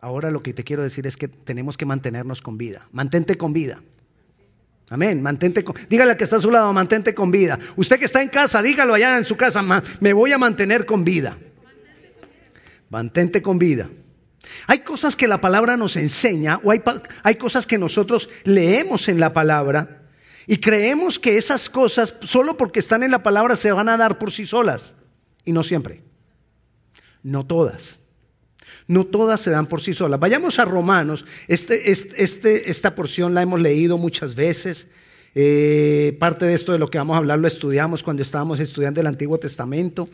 Ahora lo que te quiero decir es que tenemos que mantenernos con vida. Mantente con vida. Amén, mantente con, dígale al que está a su lado, mantente con vida. Usted que está en casa, dígalo allá en su casa, me voy a mantener con vida. Mantente con vida. Hay cosas que la palabra nos enseña o hay, hay cosas que nosotros leemos en la palabra y creemos que esas cosas solo porque están en la palabra se van a dar por sí solas. Y no siempre. No todas. No todas se dan por sí solas. Vayamos a Romanos. Este, este, esta porción la hemos leído muchas veces. Eh, parte de esto de lo que vamos a hablar lo estudiamos cuando estábamos estudiando el Antiguo Testamento.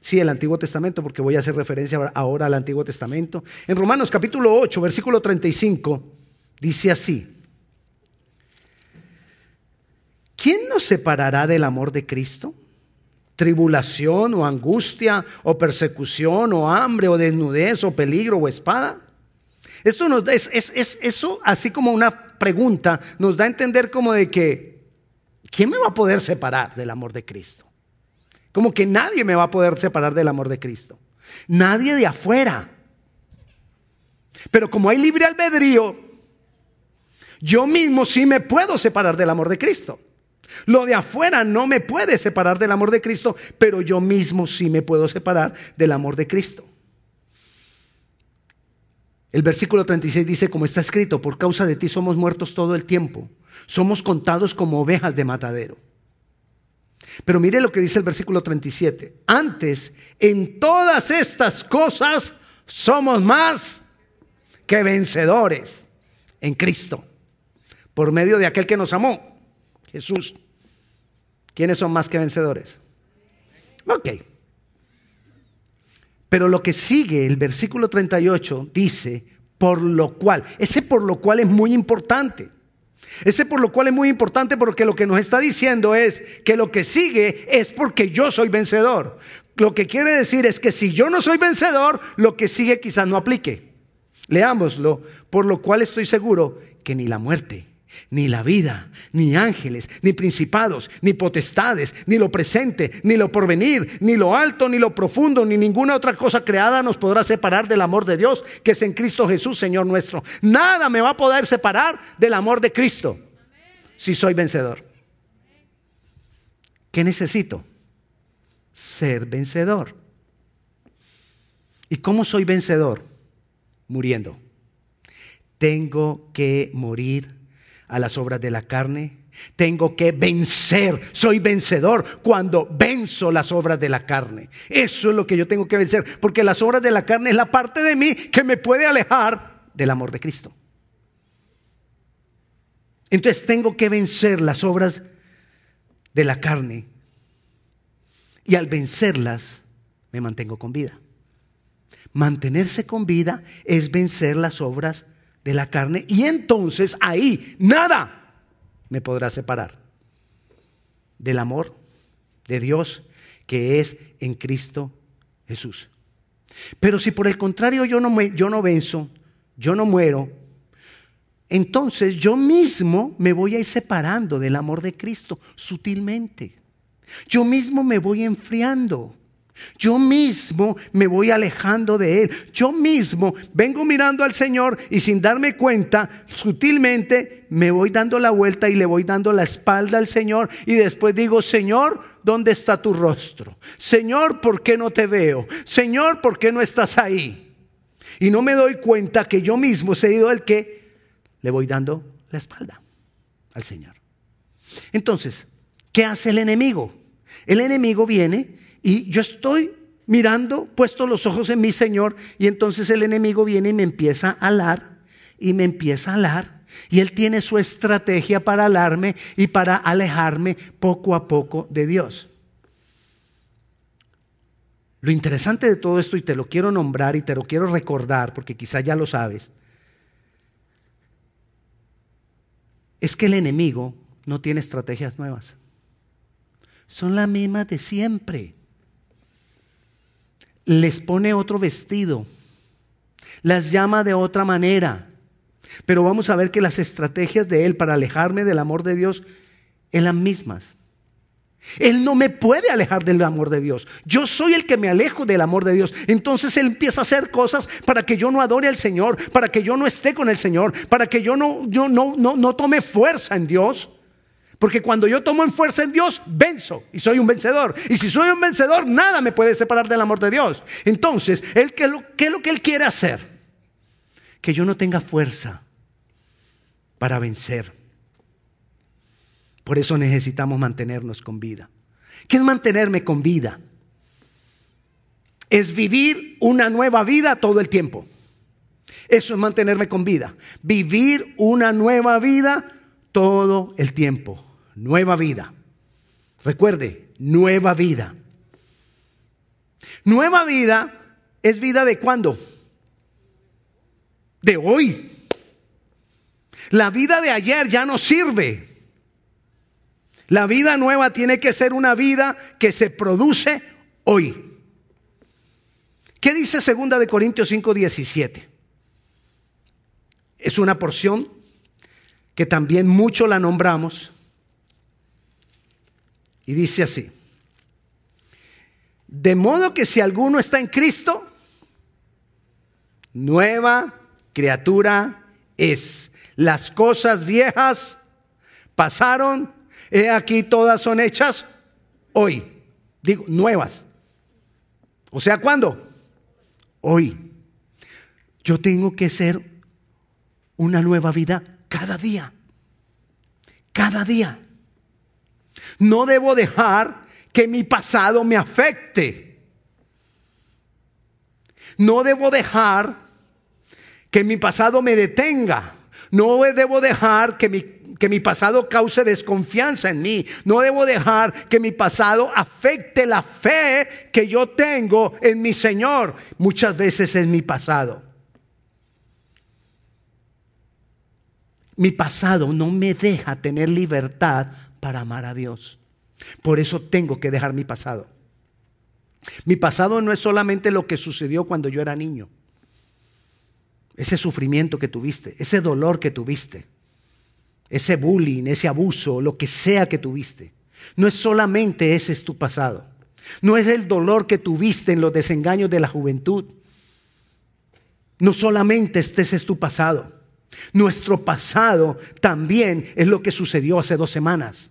Sí, el Antiguo Testamento, porque voy a hacer referencia ahora al Antiguo Testamento. En Romanos capítulo 8, versículo 35, dice así. ¿Quién nos separará del amor de Cristo? ¿Tribulación o angustia o persecución o hambre o desnudez o peligro o espada? Esto nos es, es eso, así como una pregunta, nos da a entender como de que, ¿quién me va a poder separar del amor de Cristo? Como que nadie me va a poder separar del amor de Cristo. Nadie de afuera. Pero como hay libre albedrío, yo mismo sí me puedo separar del amor de Cristo. Lo de afuera no me puede separar del amor de Cristo, pero yo mismo sí me puedo separar del amor de Cristo. El versículo 36 dice, como está escrito, por causa de ti somos muertos todo el tiempo, somos contados como ovejas de matadero. Pero mire lo que dice el versículo 37. Antes, en todas estas cosas somos más que vencedores en Cristo, por medio de aquel que nos amó, Jesús. ¿Quiénes son más que vencedores? Ok. Pero lo que sigue, el versículo 38, dice, por lo cual, ese por lo cual es muy importante. Ese por lo cual es muy importante porque lo que nos está diciendo es que lo que sigue es porque yo soy vencedor. Lo que quiere decir es que si yo no soy vencedor, lo que sigue quizás no aplique. Leámoslo, por lo cual estoy seguro que ni la muerte, ni la vida, ni ángeles, ni principados, ni potestades, ni lo presente, ni lo porvenir, ni lo alto, ni lo profundo, ni ninguna otra cosa creada nos podrá separar del amor de Dios que es en Cristo Jesús, Señor nuestro. Nada me va a poder separar del amor de Cristo si soy vencedor. ¿Qué necesito? Ser vencedor. ¿Y cómo soy vencedor? Muriendo. Tengo que morir a las obras de la carne. Tengo que vencer. Soy vencedor cuando venzo las obras de la carne. Eso es lo que yo tengo que vencer. Porque las obras de la carne es la parte de mí que me puede alejar del amor de Cristo. Entonces tengo que vencer las obras de la carne. Y al vencerlas, me mantengo con vida. Mantenerse con vida es vencer las obras de la carne y entonces ahí nada me podrá separar del amor de Dios que es en Cristo Jesús. Pero si por el contrario yo no, yo no venzo, yo no muero, entonces yo mismo me voy a ir separando del amor de Cristo sutilmente. Yo mismo me voy enfriando. Yo mismo me voy alejando de Él. Yo mismo vengo mirando al Señor y sin darme cuenta, sutilmente me voy dando la vuelta y le voy dando la espalda al Señor y después digo, Señor, ¿dónde está tu rostro? Señor, ¿por qué no te veo? Señor, ¿por qué no estás ahí? Y no me doy cuenta que yo mismo he sido el que le voy dando la espalda al Señor. Entonces, ¿qué hace el enemigo? El enemigo viene y yo estoy mirando, puesto los ojos en mi Señor, y entonces el enemigo viene y me empieza a alar, y me empieza a alar, y él tiene su estrategia para alarme y para alejarme poco a poco de Dios. Lo interesante de todo esto, y te lo quiero nombrar y te lo quiero recordar, porque quizá ya lo sabes, es que el enemigo no tiene estrategias nuevas. Son las mismas de siempre les pone otro vestido, las llama de otra manera. Pero vamos a ver que las estrategias de Él para alejarme del amor de Dios son las mismas. Él no me puede alejar del amor de Dios. Yo soy el que me alejo del amor de Dios. Entonces Él empieza a hacer cosas para que yo no adore al Señor, para que yo no esté con el Señor, para que yo no, yo no, no, no tome fuerza en Dios. Porque cuando yo tomo en fuerza en Dios, venzo y soy un vencedor. Y si soy un vencedor, nada me puede separar del amor de Dios. Entonces, ¿él, qué, ¿qué es lo que Él quiere hacer? Que yo no tenga fuerza para vencer. Por eso necesitamos mantenernos con vida. ¿Qué es mantenerme con vida? Es vivir una nueva vida todo el tiempo. Eso es mantenerme con vida. Vivir una nueva vida todo el tiempo nueva vida. Recuerde, nueva vida. Nueva vida es vida de cuándo? De hoy. La vida de ayer ya no sirve. La vida nueva tiene que ser una vida que se produce hoy. ¿Qué dice segunda de Corintios 5:17? Es una porción que también mucho la nombramos y dice así, de modo que si alguno está en Cristo, nueva criatura es. Las cosas viejas pasaron, he aquí todas son hechas hoy. Digo, nuevas. O sea, ¿cuándo? Hoy. Yo tengo que ser una nueva vida cada día. Cada día. No debo dejar que mi pasado me afecte. No debo dejar que mi pasado me detenga. No debo dejar que mi, que mi pasado cause desconfianza en mí. No debo dejar que mi pasado afecte la fe que yo tengo en mi Señor. Muchas veces es mi pasado. Mi pasado no me deja tener libertad para amar a Dios. Por eso tengo que dejar mi pasado. Mi pasado no es solamente lo que sucedió cuando yo era niño. Ese sufrimiento que tuviste, ese dolor que tuviste, ese bullying, ese abuso, lo que sea que tuviste. No es solamente ese es tu pasado. No es el dolor que tuviste en los desengaños de la juventud. No solamente este es tu pasado. Nuestro pasado también es lo que sucedió hace dos semanas.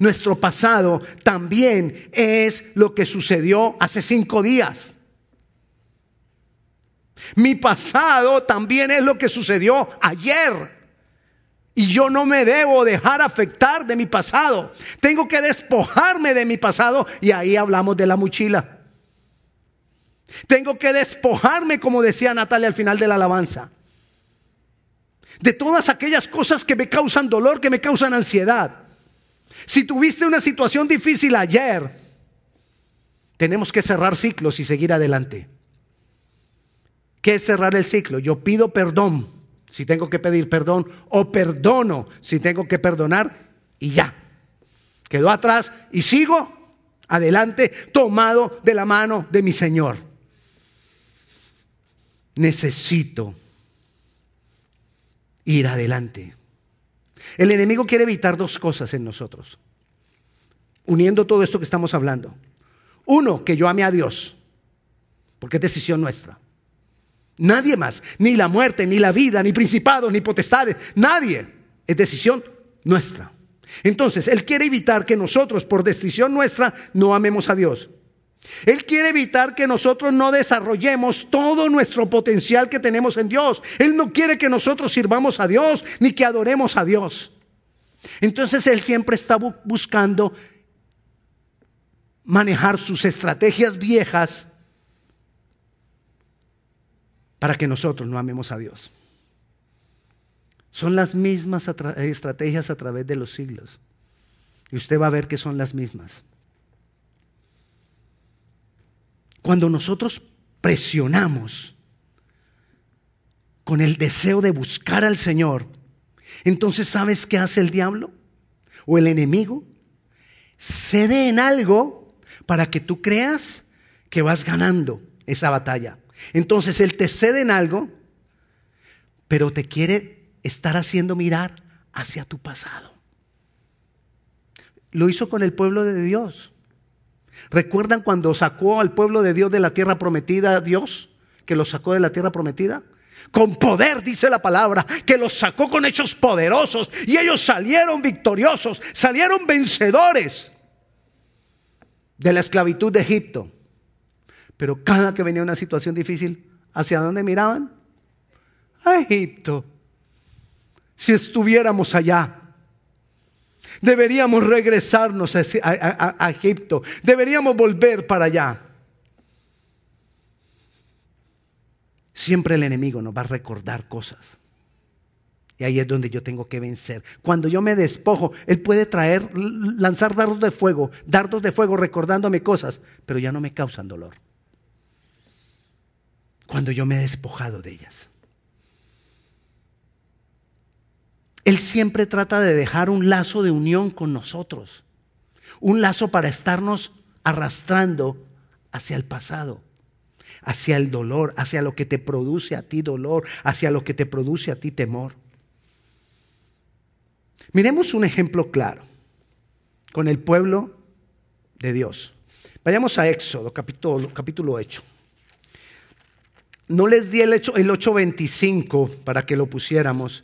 Nuestro pasado también es lo que sucedió hace cinco días. Mi pasado también es lo que sucedió ayer. Y yo no me debo dejar afectar de mi pasado. Tengo que despojarme de mi pasado. Y ahí hablamos de la mochila. Tengo que despojarme, como decía Natalia al final de la alabanza. De todas aquellas cosas que me causan dolor, que me causan ansiedad. Si tuviste una situación difícil ayer, tenemos que cerrar ciclos y seguir adelante. ¿Qué es cerrar el ciclo? Yo pido perdón si tengo que pedir perdón o perdono si tengo que perdonar y ya. Quedó atrás y sigo adelante tomado de la mano de mi Señor. Necesito ir adelante. El enemigo quiere evitar dos cosas en nosotros, uniendo todo esto que estamos hablando. Uno, que yo ame a Dios, porque es decisión nuestra. Nadie más, ni la muerte, ni la vida, ni principados, ni potestades, nadie. Es decisión nuestra. Entonces, Él quiere evitar que nosotros, por decisión nuestra, no amemos a Dios. Él quiere evitar que nosotros no desarrollemos todo nuestro potencial que tenemos en Dios. Él no quiere que nosotros sirvamos a Dios ni que adoremos a Dios. Entonces Él siempre está buscando manejar sus estrategias viejas para que nosotros no amemos a Dios. Son las mismas estrategias a través de los siglos. Y usted va a ver que son las mismas. Cuando nosotros presionamos con el deseo de buscar al Señor, entonces ¿sabes qué hace el diablo o el enemigo? Cede en algo para que tú creas que vas ganando esa batalla. Entonces Él te cede en algo, pero te quiere estar haciendo mirar hacia tu pasado. lo hizo con el pueblo de Dios. ¿Recuerdan cuando sacó al pueblo de Dios de la tierra prometida Dios? Que lo sacó de la tierra prometida. Con poder, dice la palabra, que los sacó con hechos poderosos y ellos salieron victoriosos, salieron vencedores de la esclavitud de Egipto. Pero cada que venía una situación difícil, ¿hacia dónde miraban? A Egipto. Si estuviéramos allá, deberíamos regresarnos a, Egipto, deberíamos volver para allá. Siempre el enemigo nos va a recordar cosas. Y ahí es donde yo tengo que vencer. Cuando yo me despojo, Él puede traer, lanzar dardos de fuego, dardos de fuego recordándome cosas, pero ya no me causan dolor. Cuando yo me he despojado de ellas. Él siempre trata de dejar un lazo de unión con nosotros. Un lazo para estarnos arrastrando hacia el pasado, hacia el dolor, hacia lo que te produce a ti dolor, hacia lo que te produce a ti temor. Miremos un ejemplo claro con el pueblo de Dios. Vayamos a Éxodo, capítulo, capítulo 8. No les di el, el 8.25 para que lo pusiéramos,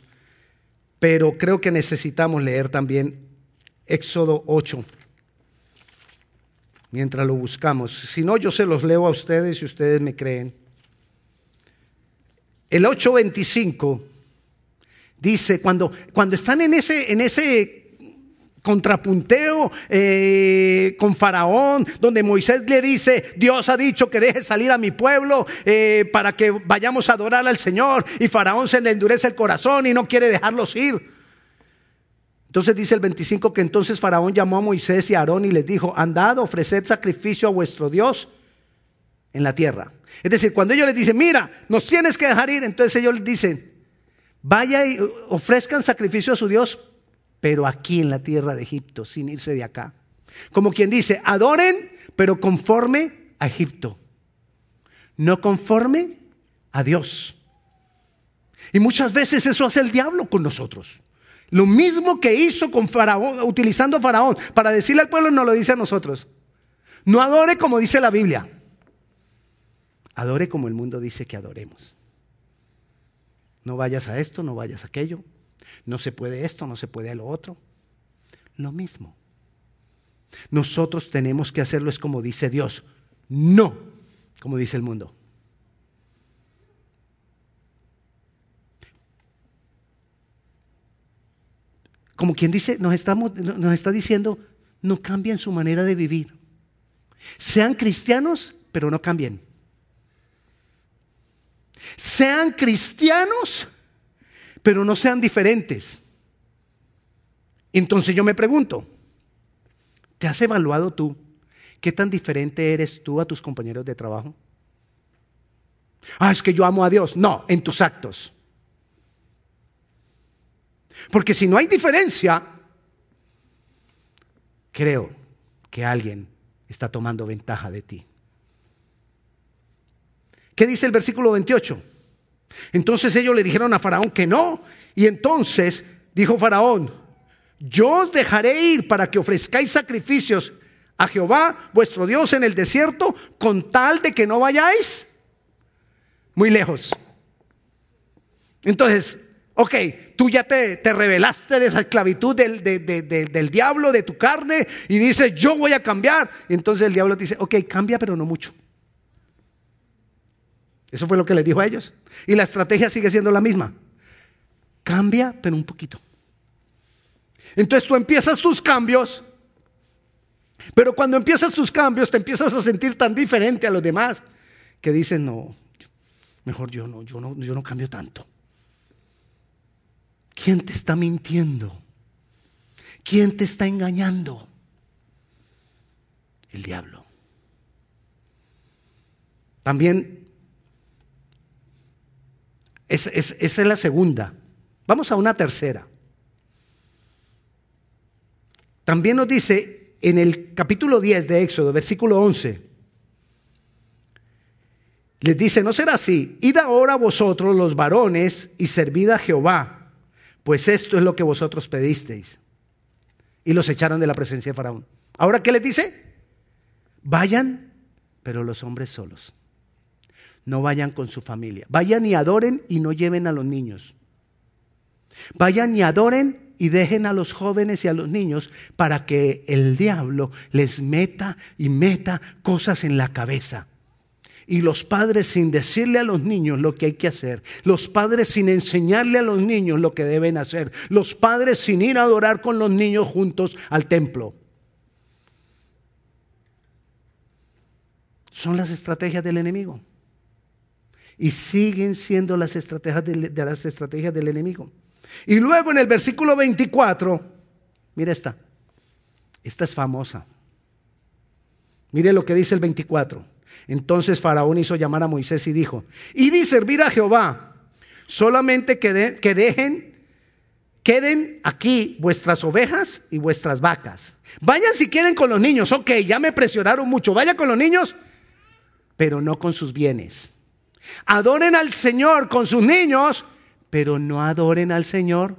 pero creo que necesitamos leer también Éxodo 8 mientras lo buscamos. Si no, yo se los leo a ustedes y ustedes me creen. El 8.25 Dice, cuando, cuando están en ese, en ese contrapunteo eh, con Faraón, donde Moisés le dice, Dios ha dicho que deje salir a mi pueblo eh, para que vayamos a adorar al Señor, y Faraón se le endurece el corazón y no quiere dejarlos ir. Entonces dice el 25 que entonces Faraón llamó a Moisés y a Aarón y les dijo, andad, ofreced sacrificio a vuestro Dios en la tierra. Es decir, cuando ellos les dicen, mira, nos tienes que dejar ir, entonces ellos les dicen, Vaya y ofrezcan sacrificio a su Dios, pero aquí en la tierra de Egipto, sin irse de acá. Como quien dice, adoren, pero conforme a Egipto, no conforme a Dios. Y muchas veces eso hace el diablo con nosotros. Lo mismo que hizo con Faraón, utilizando a Faraón, para decirle al pueblo, no lo dice a nosotros. No adore como dice la Biblia. Adore como el mundo dice que adoremos. No vayas a esto, no vayas a aquello. No se puede esto, no se puede lo otro. Lo mismo. Nosotros tenemos que hacerlo es como dice Dios, no como dice el mundo. Como quien dice, nos, está diciendo, no cambien su manera de vivir. Sean cristianos, pero no cambien. Sean cristianos, pero no sean diferentes. Entonces yo me pregunto, ¿te has evaluado tú qué tan diferente eres tú a tus compañeros de trabajo? Ah, es que yo amo a Dios. No, en tus actos. Porque si no hay diferencia, creo que alguien está tomando ventaja de ti. ¿Qué dice el versículo 28? Entonces ellos le dijeron a Faraón que no. Y entonces dijo Faraón, yo os dejaré ir para que ofrezcáis sacrificios a Jehová, vuestro Dios, en el desierto, con tal de que no vayáis muy lejos. Entonces, ok, tú ya te, te revelaste de esa esclavitud del, del diablo, de tu carne, y dices, yo voy a cambiar. Entonces el diablo te dice, ok, cambia, pero no mucho. Eso fue lo que les dijo a ellos. Y la estrategia sigue siendo la misma. Cambia, pero un poquito. Entonces tú empiezas tus cambios, pero cuando empiezas tus cambios te empiezas a sentir tan diferente a los demás que dicen, no, mejor yo no, yo no, yo no cambio tanto. ¿Quién te está mintiendo? ¿Quién te está engañando? El diablo. También esa es la segunda. Vamos a una tercera. También nos dice en el capítulo 10 de Éxodo, versículo 11, les dice, no será así, id ahora vosotros los varones y servid a Jehová, pues esto es lo que vosotros pedisteis. y los echaron de la presencia de Faraón. Ahora, ¿qué les dice? Vayan, pero los hombres solos. No vayan con su familia. Vayan y adoren y no lleven a los niños. Vayan y adoren y dejen a los jóvenes y a los niños para que el diablo les meta y meta cosas en la cabeza. Y los padres sin decirle a los niños lo que hay que hacer, los padres sin enseñarle a los niños lo que deben hacer, los padres sin ir a adorar con los niños juntos al templo. Son las estrategias del enemigo. Y siguen siendo las estrategias de, las estrategias del enemigo. Y luego en el versículo 24, mire esta, esta es famosa. Mire lo que dice el 24. Entonces Faraón hizo llamar a Moisés y dijo, y di servir a Jehová, solamente que, que dejen, queden aquí vuestras ovejas y vuestras vacas. Vayan si quieren con los niños, ok, ya me presionaron mucho, vaya con los niños, pero no con sus bienes. Adoren al Señor con sus niños, pero no adoren al Señor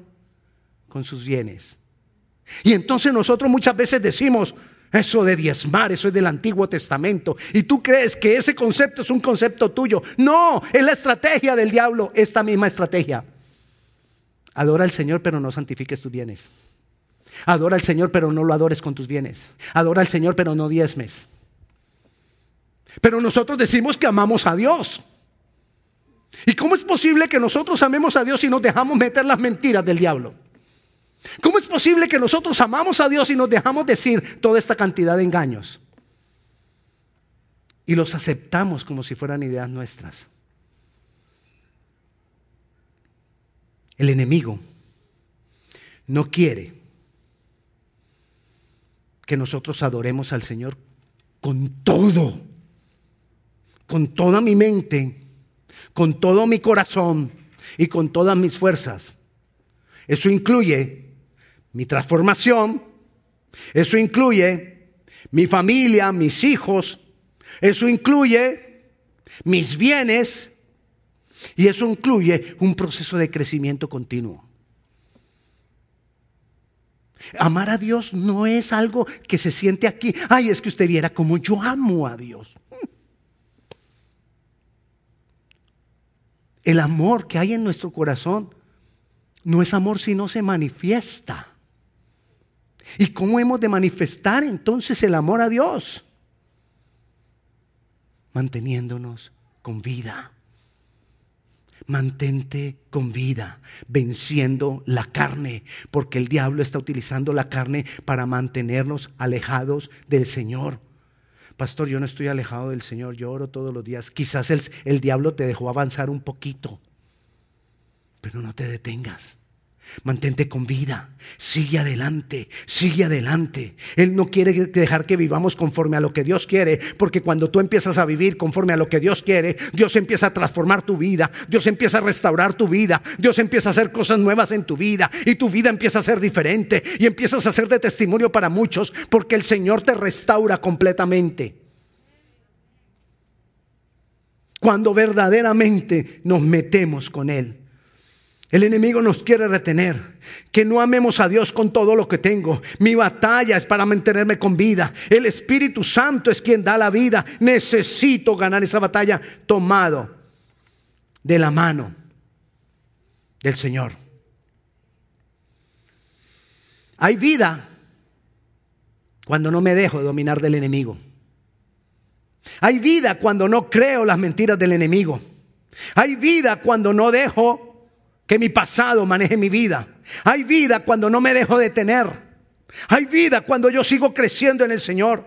con sus bienes. Y entonces nosotros muchas veces decimos, eso de diezmar, eso es del Antiguo Testamento. Y tú crees que ese concepto es un concepto tuyo. No, es la estrategia del diablo, esta misma estrategia. Adora al Señor, pero no santifiques tus bienes. Adora al Señor, pero no lo adores con tus bienes. Adora al Señor, pero no diezmes. Pero nosotros decimos que amamos a Dios. ¿Y cómo es posible que nosotros amemos a Dios y nos dejamos meter las mentiras del diablo? ¿Cómo es posible que nosotros amamos a Dios y nos dejamos decir toda esta cantidad de engaños? Y los aceptamos como si fueran ideas nuestras. El enemigo no quiere que nosotros adoremos al Señor con todo, con toda mi mente, con todo mi corazón y con todas mis fuerzas. Eso incluye mi transformación, eso incluye mi familia, mis hijos, eso incluye mis bienes y eso incluye un proceso de crecimiento continuo. Amar a Dios no es algo que se siente aquí. Ay, es que usted viera como yo amo a Dios. El amor que hay en nuestro corazón no es amor si no se manifiesta. ¿Y cómo hemos de manifestar entonces el amor a Dios? Manteniéndonos con vida. Mantente con vida, venciendo la carne, porque el diablo está utilizando la carne para mantenernos alejados del Señor. Pastor, yo no estoy alejado del Señor, yo oro todos los días. Quizás el, el diablo te dejó avanzar un poquito, pero no te detengas. Mantente con vida, sigue adelante, sigue adelante. Él no quiere dejar que vivamos conforme a lo que Dios quiere, porque cuando tú empiezas a vivir conforme a lo que Dios quiere, Dios empieza a transformar tu vida, Dios empieza a restaurar tu vida, Dios empieza a hacer cosas nuevas en tu vida y tu vida empieza a ser diferente y empiezas a ser de testimonio para muchos, porque el Señor te restaura completamente. Cuando verdaderamente nos metemos con Él. El enemigo nos quiere retener. Que no amemos a Dios con todo lo que tengo. Mi batalla es para mantenerme con vida. El Espíritu Santo es quien da la vida. Necesito ganar esa batalla tomado de la mano del Señor. Hay vida cuando no me dejo dominar del enemigo. Hay vida cuando no creo las mentiras del enemigo. Hay vida cuando no dejo que mi pasado maneje mi vida. Hay vida cuando no me dejo detener. Hay vida cuando yo sigo creciendo en el Señor.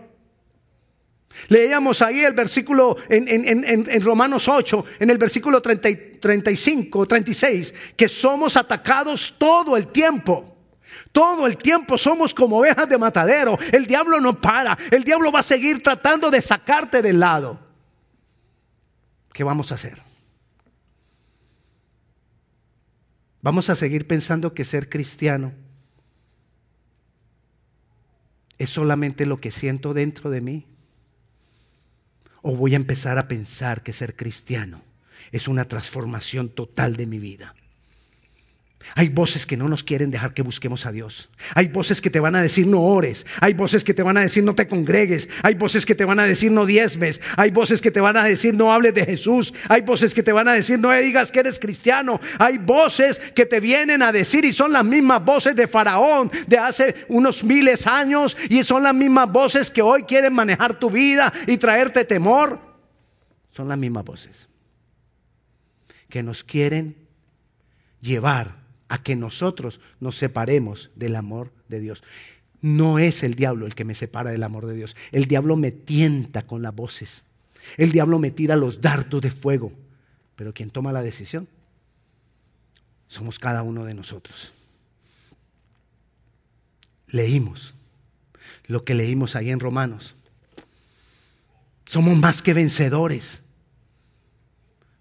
Leíamos ahí el versículo en, Romanos 8, en el versículo 35, 36, que somos atacados todo el tiempo. Todo el tiempo somos como ovejas de matadero. El diablo no para. El diablo va a seguir tratando de sacarte del lado. ¿Qué vamos a hacer? Vamos a seguir pensando que ser cristiano es solamente lo que siento dentro de mí. O voy a empezar a pensar que ser cristiano es una transformación total de mi vida. Hay voces que no nos quieren dejar que busquemos a Dios. Hay voces que te van a decir no ores. Hay voces que te van a decir no te congregues. Hay voces que te van a decir no diezmes. Hay voces que te van a decir no hables de Jesús. Hay voces que te van a decir no digas que eres cristiano. Hay voces que te vienen a decir y son las mismas voces de Faraón de hace unos miles años y son las mismas voces que hoy quieren manejar tu vida y traerte temor. Son las mismas voces que nos quieren llevar a que nosotros nos separemos del amor de Dios. No es el diablo el que me separa del amor de Dios. El diablo me tienta con las voces. El diablo me tira los dardos de fuego. Pero quien toma la decisión somos cada uno de nosotros. Leímos lo que leímos ahí en Romanos. Somos más que vencedores.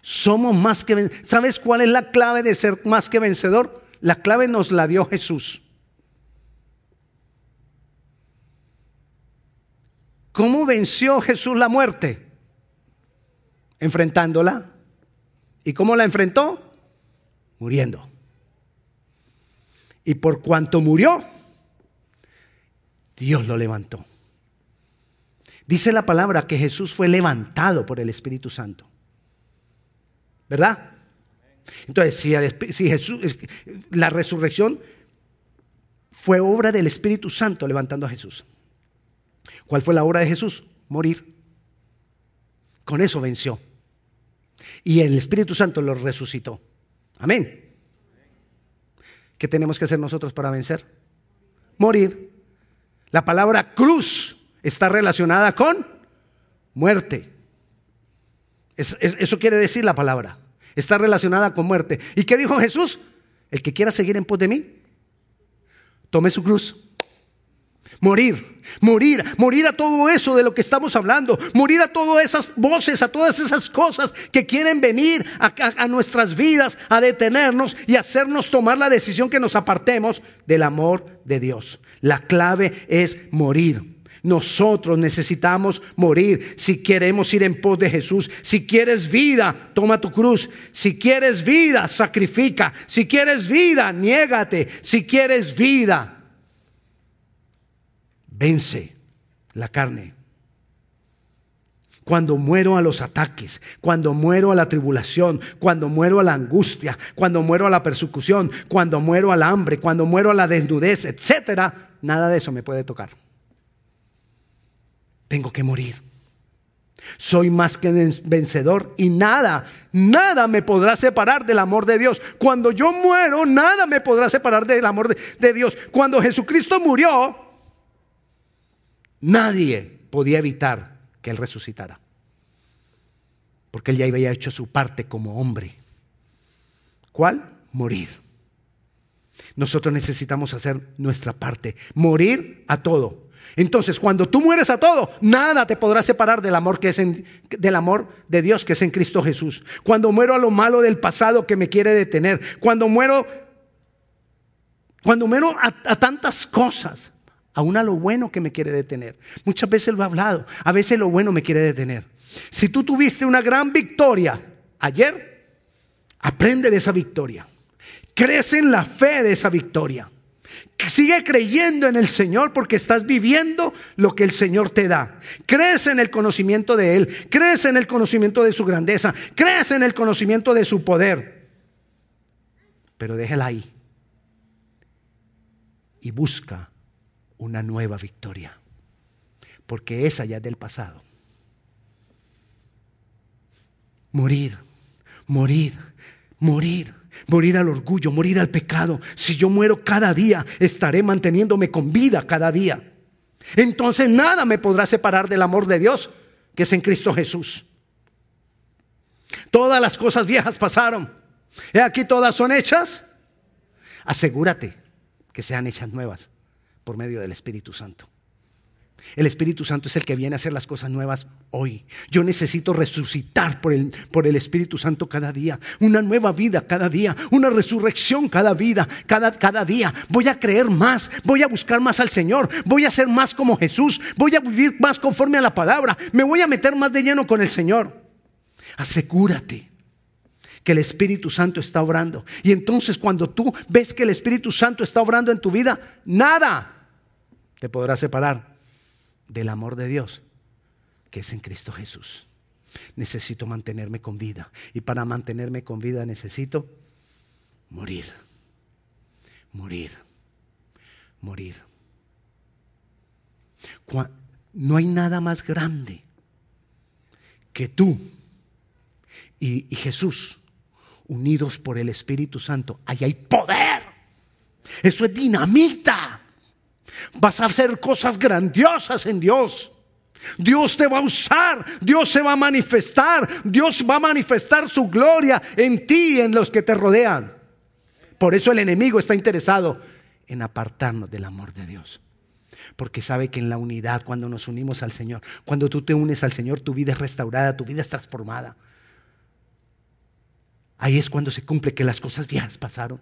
Somos más que vencedores. ¿Sabes cuál es la clave de ser más que vencedor? La clave nos la dio Jesús. ¿Cómo venció Jesús la muerte? Enfrentándola. ¿Y cómo la enfrentó? Muriendo. Y por cuanto murió, Dios lo levantó. Dice la palabra que Jesús fue levantado por el Espíritu Santo. ¿Verdad? Entonces, si, Jesús, la resurrección fue obra del Espíritu Santo levantando a Jesús. ¿Cuál fue la obra de Jesús? Morir. Con eso venció. Y el Espíritu Santo lo resucitó. Amén. ¿Qué tenemos que hacer nosotros para vencer? Morir. La palabra cruz está relacionada con muerte. eso quiere decir la palabra. Está relacionada con muerte. ¿Y qué dijo Jesús? El que quiera seguir en pos de mí, tome su cruz. Morir, morir, morir a todo eso de lo que estamos hablando, morir a todas esas voces, a todas esas cosas que quieren venir a, a, nuestras vidas, a detenernos y hacernos tomar la decisión que nos apartemos del amor de Dios. La clave es morir. Nosotros necesitamos morir si queremos ir en pos de Jesús. Si quieres vida, toma tu cruz. Si quieres vida, sacrifica. Si quieres vida, niégate. Si quieres vida, vence la carne. Cuando muero a los ataques, cuando muero a la tribulación, cuando muero a la angustia, cuando muero a la persecución, cuando muero al hambre, cuando muero a la desnudez, etcétera, nada de eso me puede tocar tengo que morir. Soy más que vencedor y nada, nada me podrá separar del amor de Dios. Cuando yo muero, nada me podrá separar del amor de, Dios. Cuando Jesucristo murió, nadie podía evitar que Él resucitara. Porque Él ya había hecho su parte como hombre. ¿Cuál? Morir. Nosotros necesitamos hacer nuestra parte, morir a todo. Entonces, cuando tú mueres a todo, nada te podrá separar del amor que es del amor de Dios que es en Cristo Jesús. Cuando muero a lo malo del pasado que me quiere detener, cuando muero cuando muero a, a tantas cosas, aún a lo bueno que me quiere detener. Muchas veces lo he hablado, a veces lo bueno me quiere detener. Si tú tuviste una gran victoria ayer, aprende de esa victoria. Crece en la fe de esa victoria. Sigue creyendo en el Señor porque estás viviendo lo que el Señor te da. Crees en el conocimiento de Él, crees en el conocimiento de su grandeza, crees en el conocimiento de su poder. Pero déjala ahí y busca una nueva victoria, porque esa ya es del pasado. Morir, morir, morir morir al orgullo, morir al pecado. Si yo muero cada día, estaré manteniéndome con vida cada día. Entonces nada me podrá separar del amor de Dios que es en Cristo Jesús. Todas las cosas viejas pasaron. ¿Y aquí todas son hechas? Asegúrate que sean hechas nuevas por medio del Espíritu Santo. El Espíritu Santo es el que viene a hacer las cosas nuevas hoy. Yo necesito resucitar por el, por el Espíritu Santo cada día. Una nueva vida cada día. Una resurrección cada vida, cada, cada día. Voy a creer más. Voy a buscar más al Señor. Voy a ser más como Jesús. Voy a vivir más conforme a la palabra. Me voy a meter más de lleno con el Señor. Asegúrate que el Espíritu Santo está obrando. Y entonces cuando tú ves que el Espíritu Santo está obrando en tu vida, nada te podrá separar del amor de Dios que es en Cristo Jesús. Necesito mantenerme con vida. Y para mantenerme con vida necesito morir. Morir. Morir. No hay nada más grande que tú y, Jesús unidos por el Espíritu Santo. Ahí hay poder. Eso es dinamita. Vas a hacer cosas grandiosas en Dios. Dios te va a usar, Dios se va a manifestar, Dios va a manifestar su gloria en ti y en los que te rodean. Por eso el enemigo está interesado en apartarnos del amor de Dios. Porque sabe que en la unidad, cuando nos unimos al Señor, cuando tú te unes al Señor, tu vida es restaurada, tu vida es transformada. Ahí es cuando se cumple que las cosas viejas pasaron.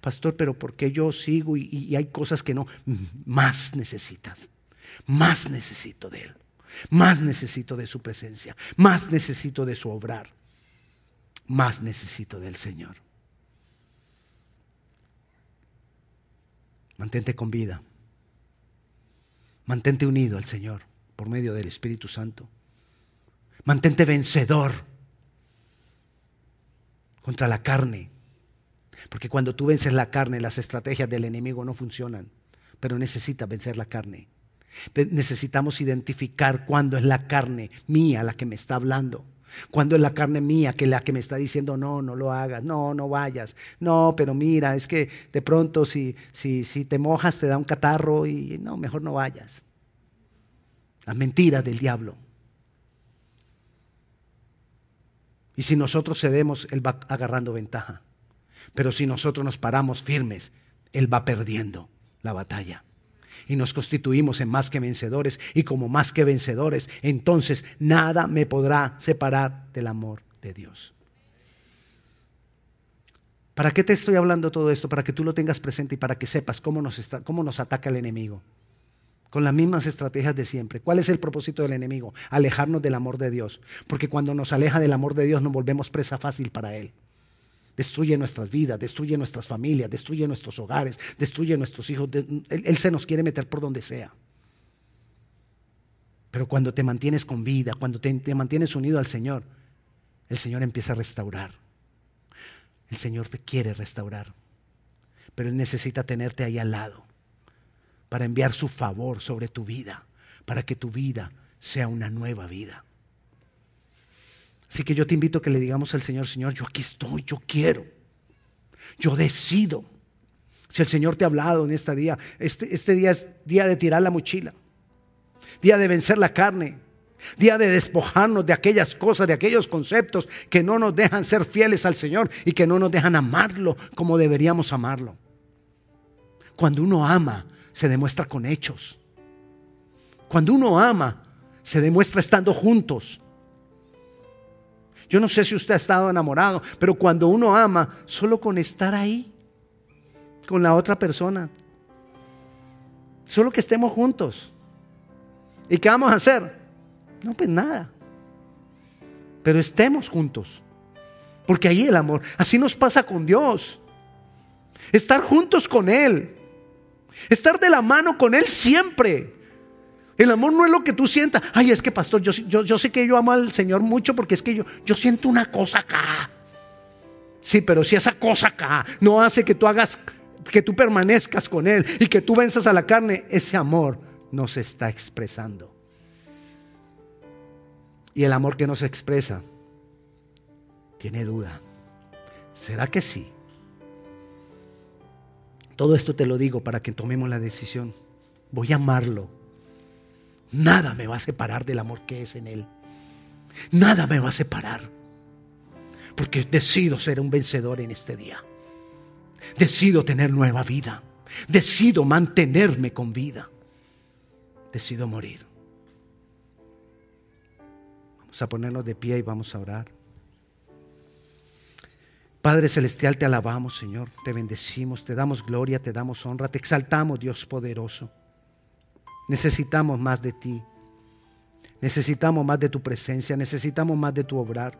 Pastor, pero ¿por qué yo sigo y, y hay cosas que no? Más necesitas, más necesito de Él. Más necesito de su presencia, más necesito de su obrar, más necesito del Señor. Mantente con vida, mantente unido al Señor por medio del Espíritu Santo. Mantente vencedor contra la carne. Porque cuando tú vences la carne, las estrategias del enemigo no funcionan. Pero necesitas vencer la carne. Necesitamos identificar cuándo es la carne mía la que me está hablando. Cuando es la carne mía que la que me está diciendo, no, no lo hagas, no, no vayas, no, pero mira, es que de pronto si, si, si te mojas te da un catarro y no, mejor no vayas. Las mentiras del diablo. Y si nosotros cedemos, Él va agarrando ventaja. Pero si nosotros nos paramos firmes, Él va perdiendo la batalla y nos constituimos en más que vencedores y como más que vencedores, entonces nada me podrá separar del amor de Dios. ¿Para qué te estoy hablando todo esto? Para que tú lo tengas presente y para que sepas cómo nos, cómo nos ataca el enemigo. Con las mismas estrategias de siempre. ¿Cuál es el propósito del enemigo? Alejarnos del amor de Dios. Porque cuando nos aleja del amor de Dios nos volvemos presa fácil para Él destruye nuestras vidas, destruye nuestras familias, destruye nuestros hogares, destruye nuestros hijos. Él, se nos quiere meter por donde sea. Pero cuando te mantienes con vida, cuando te, te mantienes unido al Señor, el Señor empieza a restaurar. El Señor te quiere restaurar. Pero Él necesita tenerte ahí al lado para enviar su favor sobre tu vida, para que tu vida sea una nueva vida. Así que yo te invito a que le digamos al Señor, Señor, yo aquí estoy, yo quiero, yo decido. Si el Señor te ha hablado en este día, este, este día es día de tirar la mochila, día de vencer la carne, día de despojarnos de aquellas cosas, de aquellos conceptos que no nos dejan ser fieles al Señor y que no nos dejan amarlo como deberíamos amarlo. Cuando uno ama, se demuestra con hechos. Cuando uno ama, se demuestra estando juntos. Yo no sé si usted ha estado enamorado, pero cuando uno ama, solo con estar ahí, con la otra persona, solo que estemos juntos. ¿Y qué vamos a hacer? No, pues nada. Pero estemos juntos. Porque ahí el amor, así nos pasa con Dios. Estar juntos con Él. Estar de la mano con Él siempre. El amor no es lo que tú sientas. Ay, es que pastor, yo, yo, sé que yo amo al Señor mucho porque es que yo, yo siento una cosa acá. Sí, pero si esa cosa acá no hace que tú hagas, que tú permanezcas con Él y que tú venzas a la carne, ese amor no se está expresando. Y el amor que no se expresa tiene duda. ¿Será que sí? Todo esto te lo digo para que tomemos la decisión. Voy a amarlo Nada me va a separar del amor que es en Él. Nada me va a separar. Porque decido ser un vencedor en este día. Decido tener nueva vida. Decido mantenerme con vida. Decido morir. Vamos a ponernos de pie y vamos a orar. Padre Celestial, te alabamos, Señor. Te bendecimos, te damos gloria, te damos honra, te exaltamos, Dios poderoso. Necesitamos más de ti. Necesitamos más de tu presencia. Necesitamos más de tu obrar.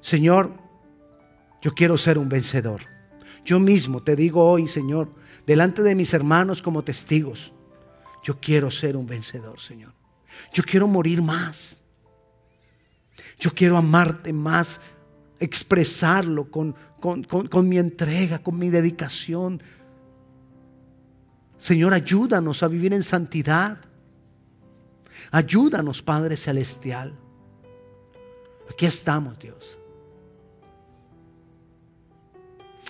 Señor, Yo quiero ser un vencedor. Yo mismo te digo hoy, Señor, delante de mis hermanos como testigos, yo quiero ser un vencedor, Señor. Yo quiero morir más. Yo quiero amarte más, expresarlo con, con, mi entrega, con mi dedicación. Señor, ayúdanos a vivir en santidad. Ayúdanos, Padre Celestial. Aquí estamos, Dios.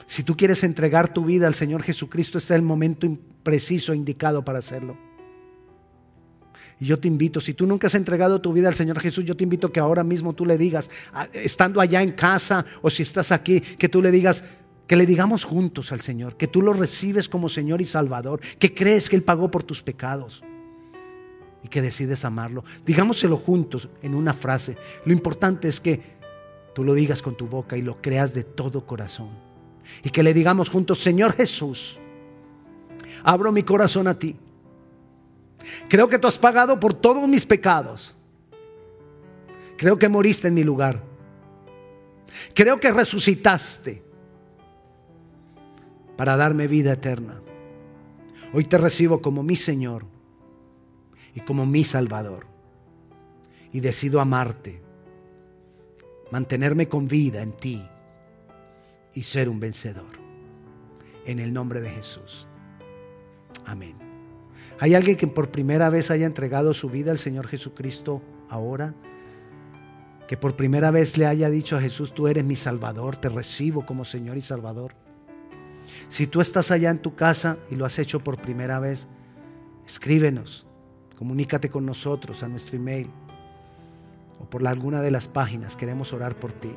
Si tú quieres entregar tu vida al Señor Jesucristo, este es el momento preciso, indicado para hacerlo. Y yo te invito, si tú nunca has entregado tu vida al Señor Jesús, yo te invito que ahora mismo tú le digas, estando allá en casa o si estás aquí, que tú le digas, que le digamos juntos al Señor, que tú lo recibes como Señor y Salvador, que crees que Él pagó por tus pecados y que decides amarlo. Digámoselo juntos en una frase. Lo importante es que tú lo digas con tu boca y lo creas de todo corazón. Y que le digamos juntos, Señor Jesús, abro mi corazón a ti. Creo que tú has pagado por todos mis pecados. Creo que moriste en mi lugar. Creo que resucitaste para darme vida eterna. Hoy te recibo como mi Señor y como mi Salvador. Y decido amarte, mantenerme con vida en ti y ser un vencedor. En el nombre de Jesús. Amén. ¿Hay alguien que por primera vez haya entregado su vida al Señor Jesucristo ahora? Que por primera vez le haya dicho a Jesús, tú eres mi Salvador, te recibo como Señor y Salvador. Si tú estás allá en tu casa y lo has hecho por primera vez, escríbenos, comunícate con nosotros a nuestro email o por alguna de las páginas, queremos orar por ti.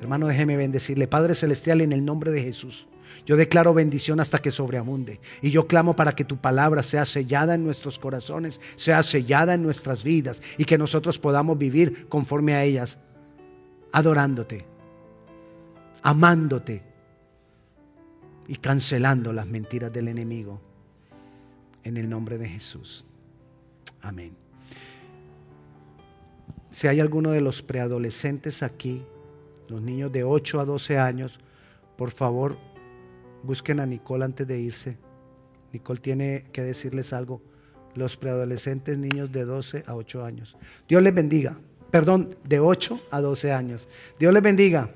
Hermano, déjeme bendecirle, Padre Celestial, en el nombre de Jesús. Yo declaro bendición hasta que sobreabunde. Y yo clamo para que tu palabra sea sellada en nuestros corazones, sea sellada en nuestras vidas y que nosotros podamos vivir conforme a ellas, adorándote, amándote y cancelando las mentiras del enemigo. En el nombre de Jesús. Amén. Si hay alguno de los preadolescentes aquí, los niños de 8 a 12 años, por favor, Busquen a Nicole antes de irse. Nicole tiene que decirles algo. Los preadolescentes niños de 12 a 8 años. Dios les bendiga. Perdón, de 8 a 12 años. Dios les bendiga.